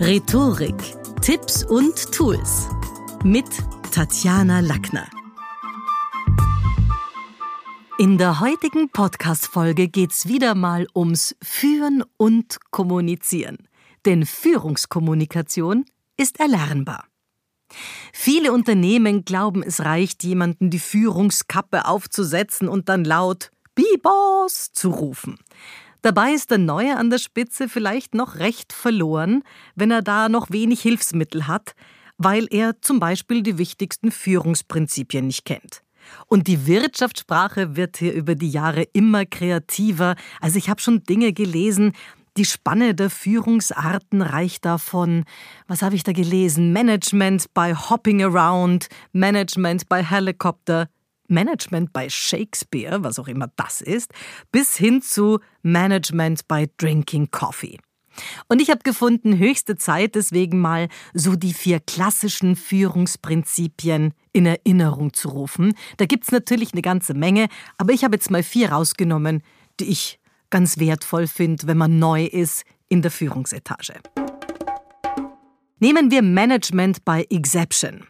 Rhetorik, Tipps und Tools mit Tatjana Lackner. In der heutigen Podcast-Folge geht's wieder mal ums Führen und Kommunizieren. Denn Führungskommunikation ist erlernbar. Viele Unternehmen glauben, es reicht, jemanden die Führungskappe aufzusetzen und dann laut Be Boss zu rufen. Dabei ist der Neue an der Spitze vielleicht noch recht verloren, wenn er da noch wenig Hilfsmittel hat, weil er zum Beispiel die wichtigsten Führungsprinzipien nicht kennt. Und die Wirtschaftssprache wird hier über die Jahre immer kreativer. Also ich habe schon Dinge gelesen, die Spanne der Führungsarten reicht davon, was habe ich da gelesen? Management by Hopping Around, Management by Helicopter, Management bei Shakespeare, was auch immer das ist, bis hin zu Management by Drinking Coffee. Und ich habe gefunden, höchste Zeit deswegen mal so die vier klassischen Führungsprinzipien in Erinnerung zu rufen. Da gibt es natürlich eine ganze Menge, aber ich habe jetzt mal vier rausgenommen, die ich ganz wertvoll finde, wenn man neu ist in der Führungsetage. Nehmen wir Management by Exception.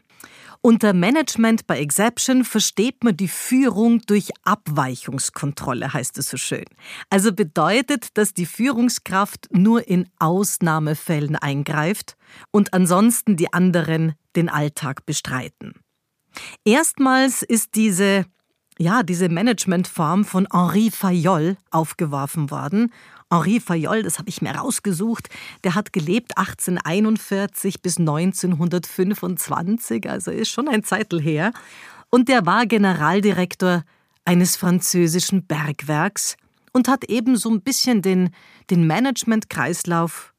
Unter Management by Exception versteht man die Führung durch Abweichungskontrolle, heißt es so schön. Also bedeutet, dass die Führungskraft nur in Ausnahmefällen eingreift und ansonsten die anderen den Alltag bestreiten. Erstmals ist diese ja, diese Managementform von Henri Fayol aufgeworfen worden Henri Fayol, das habe ich mir rausgesucht, der hat gelebt 1841 bis 1925, also ist schon ein Zeitl her. Und der war Generaldirektor eines französischen Bergwerks und hat eben so ein bisschen den, den Management-Kreislauf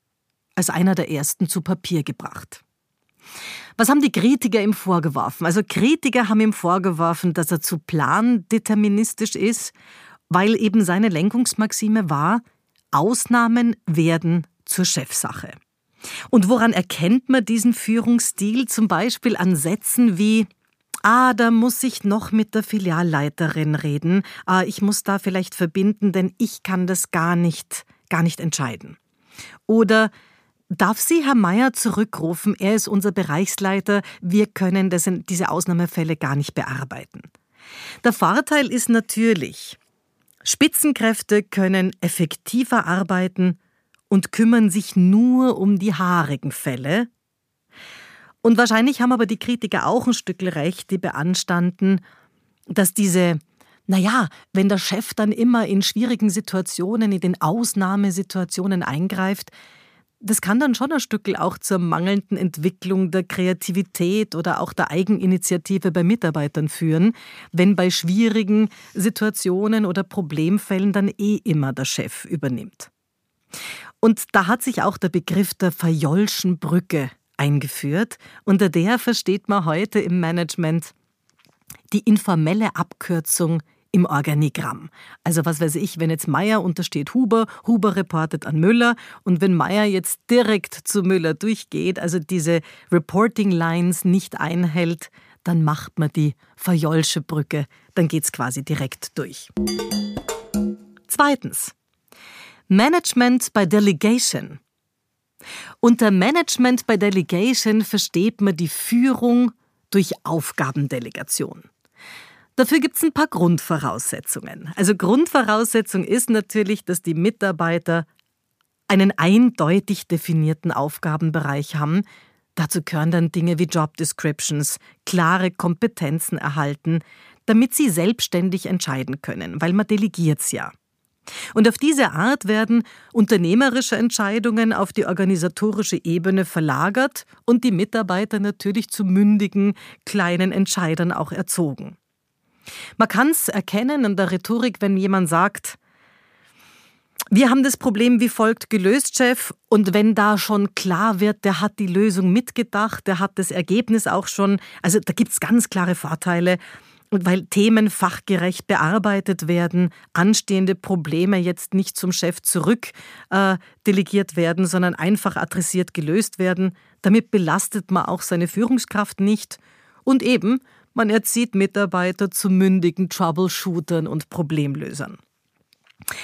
als einer der ersten zu Papier gebracht. Was haben die Kritiker ihm vorgeworfen? Also Kritiker haben ihm vorgeworfen, dass er zu plandeterministisch ist, weil eben seine Lenkungsmaxime war, Ausnahmen werden zur Chefsache. Und woran erkennt man diesen Führungsstil? Zum Beispiel an Sätzen wie Ah, da muss ich noch mit der Filialleiterin reden. Ah, ich muss da vielleicht verbinden, denn ich kann das gar nicht, gar nicht entscheiden. Oder Darf Sie Herr Meier zurückrufen? Er ist unser Bereichsleiter. Wir können das in diese Ausnahmefälle gar nicht bearbeiten. Der Vorteil ist natürlich, Spitzenkräfte können effektiver arbeiten und kümmern sich nur um die haarigen Fälle. Und wahrscheinlich haben aber die Kritiker auch ein Stück recht, die beanstanden, dass diese, naja, wenn der Chef dann immer in schwierigen Situationen, in den Ausnahmesituationen eingreift, das kann dann schon ein Stück auch zur mangelnden Entwicklung der Kreativität oder auch der Eigeninitiative bei Mitarbeitern führen, wenn bei schwierigen Situationen oder Problemfällen dann eh immer der Chef übernimmt. Und da hat sich auch der Begriff der Fayolschen Brücke eingeführt. Unter der versteht man heute im Management die informelle Abkürzung im Organigramm. Also was weiß ich, wenn jetzt Meier untersteht Huber, Huber reportet an Müller und wenn Meier jetzt direkt zu Müller durchgeht, also diese Reporting Lines nicht einhält, dann macht man die Fayolsche Brücke, dann geht's quasi direkt durch. Zweitens. Management by Delegation. Unter Management by Delegation versteht man die Führung durch Aufgabendelegation. Dafür gibt es ein paar Grundvoraussetzungen. Also Grundvoraussetzung ist natürlich, dass die Mitarbeiter einen eindeutig definierten Aufgabenbereich haben. Dazu gehören dann Dinge wie Job Descriptions, klare Kompetenzen erhalten, damit sie selbstständig entscheiden können, weil man delegiert's ja. Und auf diese Art werden unternehmerische Entscheidungen auf die organisatorische Ebene verlagert und die Mitarbeiter natürlich zu mündigen, kleinen Entscheidern auch erzogen. Man kann es erkennen in der Rhetorik, wenn jemand sagt, wir haben das Problem wie folgt gelöst, Chef. Und wenn da schon klar wird, der hat die Lösung mitgedacht, der hat das Ergebnis auch schon, also da gibt es ganz klare Vorteile. Und weil Themen fachgerecht bearbeitet werden, anstehende Probleme jetzt nicht zum Chef zurück äh, delegiert werden, sondern einfach adressiert gelöst werden, damit belastet man auch seine Führungskraft nicht. Und eben, man erzieht Mitarbeiter zu mündigen Troubleshootern und Problemlösern.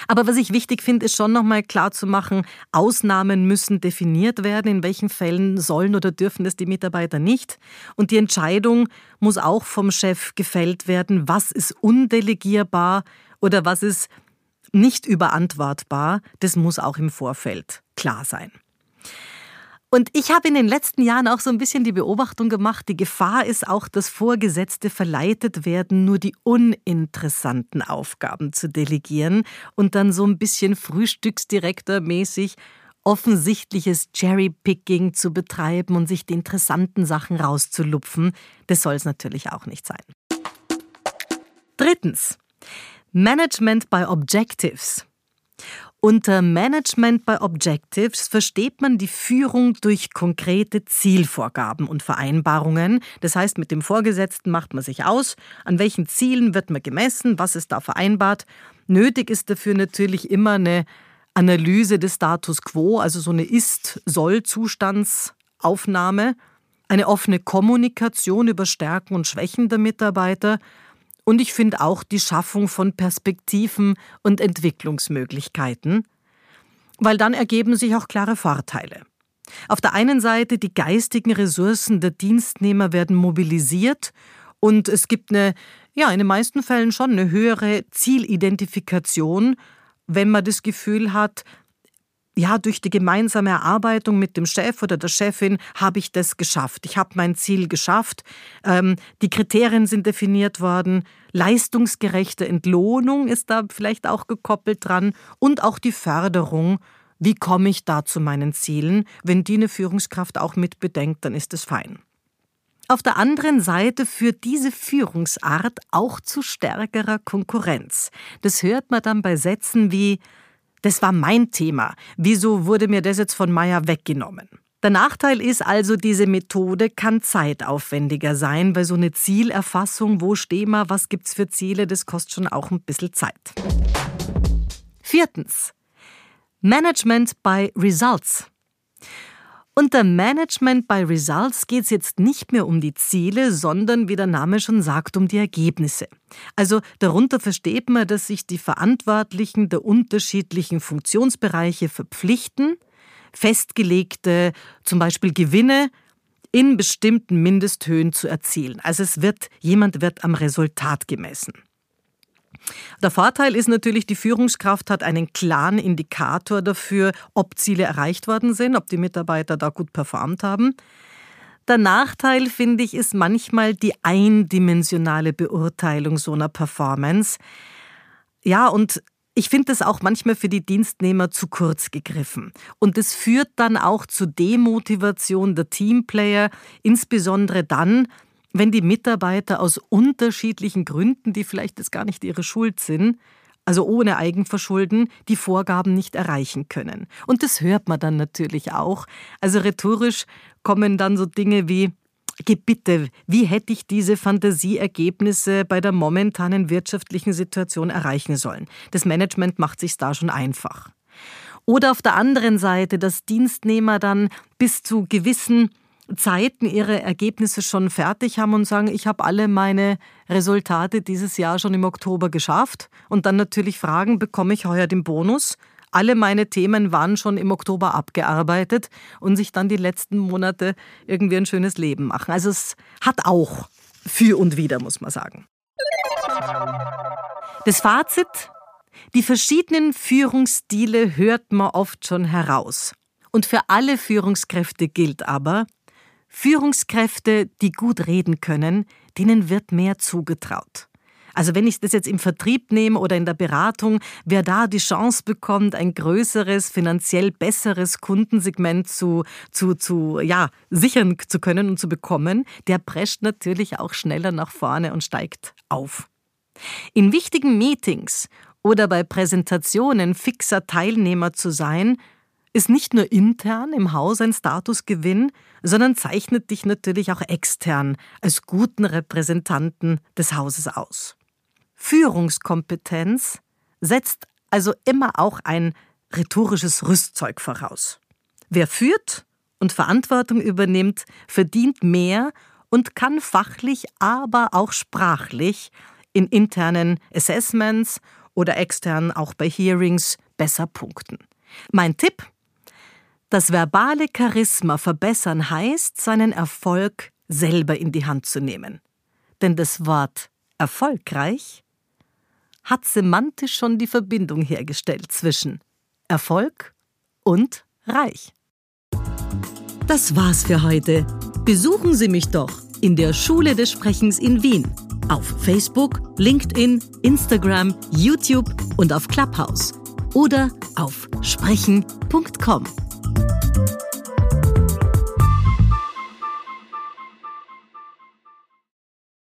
Aber was ich wichtig finde, ist schon nochmal klar zu machen, Ausnahmen müssen definiert werden, in welchen Fällen sollen oder dürfen es die Mitarbeiter nicht. Und die Entscheidung muss auch vom Chef gefällt werden, was ist undelegierbar oder was ist nicht überantwortbar. Das muss auch im Vorfeld klar sein. Und ich habe in den letzten Jahren auch so ein bisschen die Beobachtung gemacht, die Gefahr ist auch, dass Vorgesetzte verleitet werden, nur die uninteressanten Aufgaben zu delegieren und dann so ein bisschen Frühstücksdirektormäßig offensichtliches Cherrypicking zu betreiben und sich die interessanten Sachen rauszulupfen. Das soll es natürlich auch nicht sein. Drittens. Management by Objectives. Unter Management by Objectives versteht man die Führung durch konkrete Zielvorgaben und Vereinbarungen. Das heißt, mit dem Vorgesetzten macht man sich aus, an welchen Zielen wird man gemessen, was ist da vereinbart. Nötig ist dafür natürlich immer eine Analyse des Status quo, also so eine Ist-Soll-Zustandsaufnahme, eine offene Kommunikation über Stärken und Schwächen der Mitarbeiter und ich finde auch die Schaffung von Perspektiven und Entwicklungsmöglichkeiten, weil dann ergeben sich auch klare Vorteile. Auf der einen Seite die geistigen Ressourcen der Dienstnehmer werden mobilisiert und es gibt eine, ja, in den meisten Fällen schon eine höhere Zielidentifikation, wenn man das Gefühl hat, ja, durch die gemeinsame Erarbeitung mit dem Chef oder der Chefin habe ich das geschafft. Ich habe mein Ziel geschafft. Ähm, die Kriterien sind definiert worden. Leistungsgerechte Entlohnung ist da vielleicht auch gekoppelt dran. Und auch die Förderung. Wie komme ich da zu meinen Zielen? Wenn die eine Führungskraft auch mit bedenkt, dann ist es fein. Auf der anderen Seite führt diese Führungsart auch zu stärkerer Konkurrenz. Das hört man dann bei Sätzen wie das war mein Thema. Wieso wurde mir das jetzt von Meyer weggenommen? Der Nachteil ist also, diese Methode kann zeitaufwendiger sein, weil so eine Zielerfassung, wo stehen wir, was gibt's für Ziele, das kostet schon auch ein bisschen Zeit. Viertens. Management by Results. Unter Management by Results geht es jetzt nicht mehr um die Ziele, sondern wie der Name schon sagt, um die Ergebnisse. Also darunter versteht man, dass sich die Verantwortlichen der unterschiedlichen Funktionsbereiche verpflichten, festgelegte zum Beispiel Gewinne in bestimmten Mindesthöhen zu erzielen. Also es wird, jemand wird am Resultat gemessen. Der Vorteil ist natürlich, die Führungskraft hat einen klaren Indikator dafür, ob Ziele erreicht worden sind, ob die Mitarbeiter da gut performt haben. Der Nachteil, finde ich, ist manchmal die eindimensionale Beurteilung so einer Performance. Ja, und ich finde das auch manchmal für die Dienstnehmer zu kurz gegriffen. Und es führt dann auch zu Demotivation der Teamplayer, insbesondere dann, wenn die Mitarbeiter aus unterschiedlichen Gründen, die vielleicht jetzt gar nicht ihre Schuld sind, also ohne Eigenverschulden, die Vorgaben nicht erreichen können. Und das hört man dann natürlich auch. Also rhetorisch kommen dann so Dinge wie Gebitte, wie hätte ich diese Fantasieergebnisse bei der momentanen wirtschaftlichen Situation erreichen sollen? Das Management macht sich da schon einfach. Oder auf der anderen Seite, dass Dienstnehmer dann bis zu gewissen Zeiten ihre Ergebnisse schon fertig haben und sagen, ich habe alle meine Resultate dieses Jahr schon im Oktober geschafft und dann natürlich fragen, bekomme ich heuer den Bonus? Alle meine Themen waren schon im Oktober abgearbeitet und sich dann die letzten Monate irgendwie ein schönes Leben machen. Also es hat auch für und wieder, muss man sagen. Das Fazit, die verschiedenen Führungsstile hört man oft schon heraus. Und für alle Führungskräfte gilt aber, Führungskräfte, die gut reden können, denen wird mehr zugetraut. Also wenn ich das jetzt im Vertrieb nehme oder in der Beratung, wer da die Chance bekommt, ein größeres, finanziell besseres Kundensegment zu, zu, zu ja, sichern zu können und zu bekommen, der prescht natürlich auch schneller nach vorne und steigt auf. In wichtigen Meetings oder bei Präsentationen fixer Teilnehmer zu sein, ist nicht nur intern im Haus ein Statusgewinn, sondern zeichnet dich natürlich auch extern als guten Repräsentanten des Hauses aus. Führungskompetenz setzt also immer auch ein rhetorisches Rüstzeug voraus. Wer führt und Verantwortung übernimmt, verdient mehr und kann fachlich, aber auch sprachlich in internen Assessments oder extern auch bei Hearings besser punkten. Mein Tipp? Das verbale Charisma verbessern heißt, seinen Erfolg selber in die Hand zu nehmen. Denn das Wort erfolgreich hat semantisch schon die Verbindung hergestellt zwischen Erfolg und Reich. Das war's für heute. Besuchen Sie mich doch in der Schule des Sprechens in Wien. Auf Facebook, LinkedIn, Instagram, YouTube und auf Clubhouse. Oder auf sprechen.com.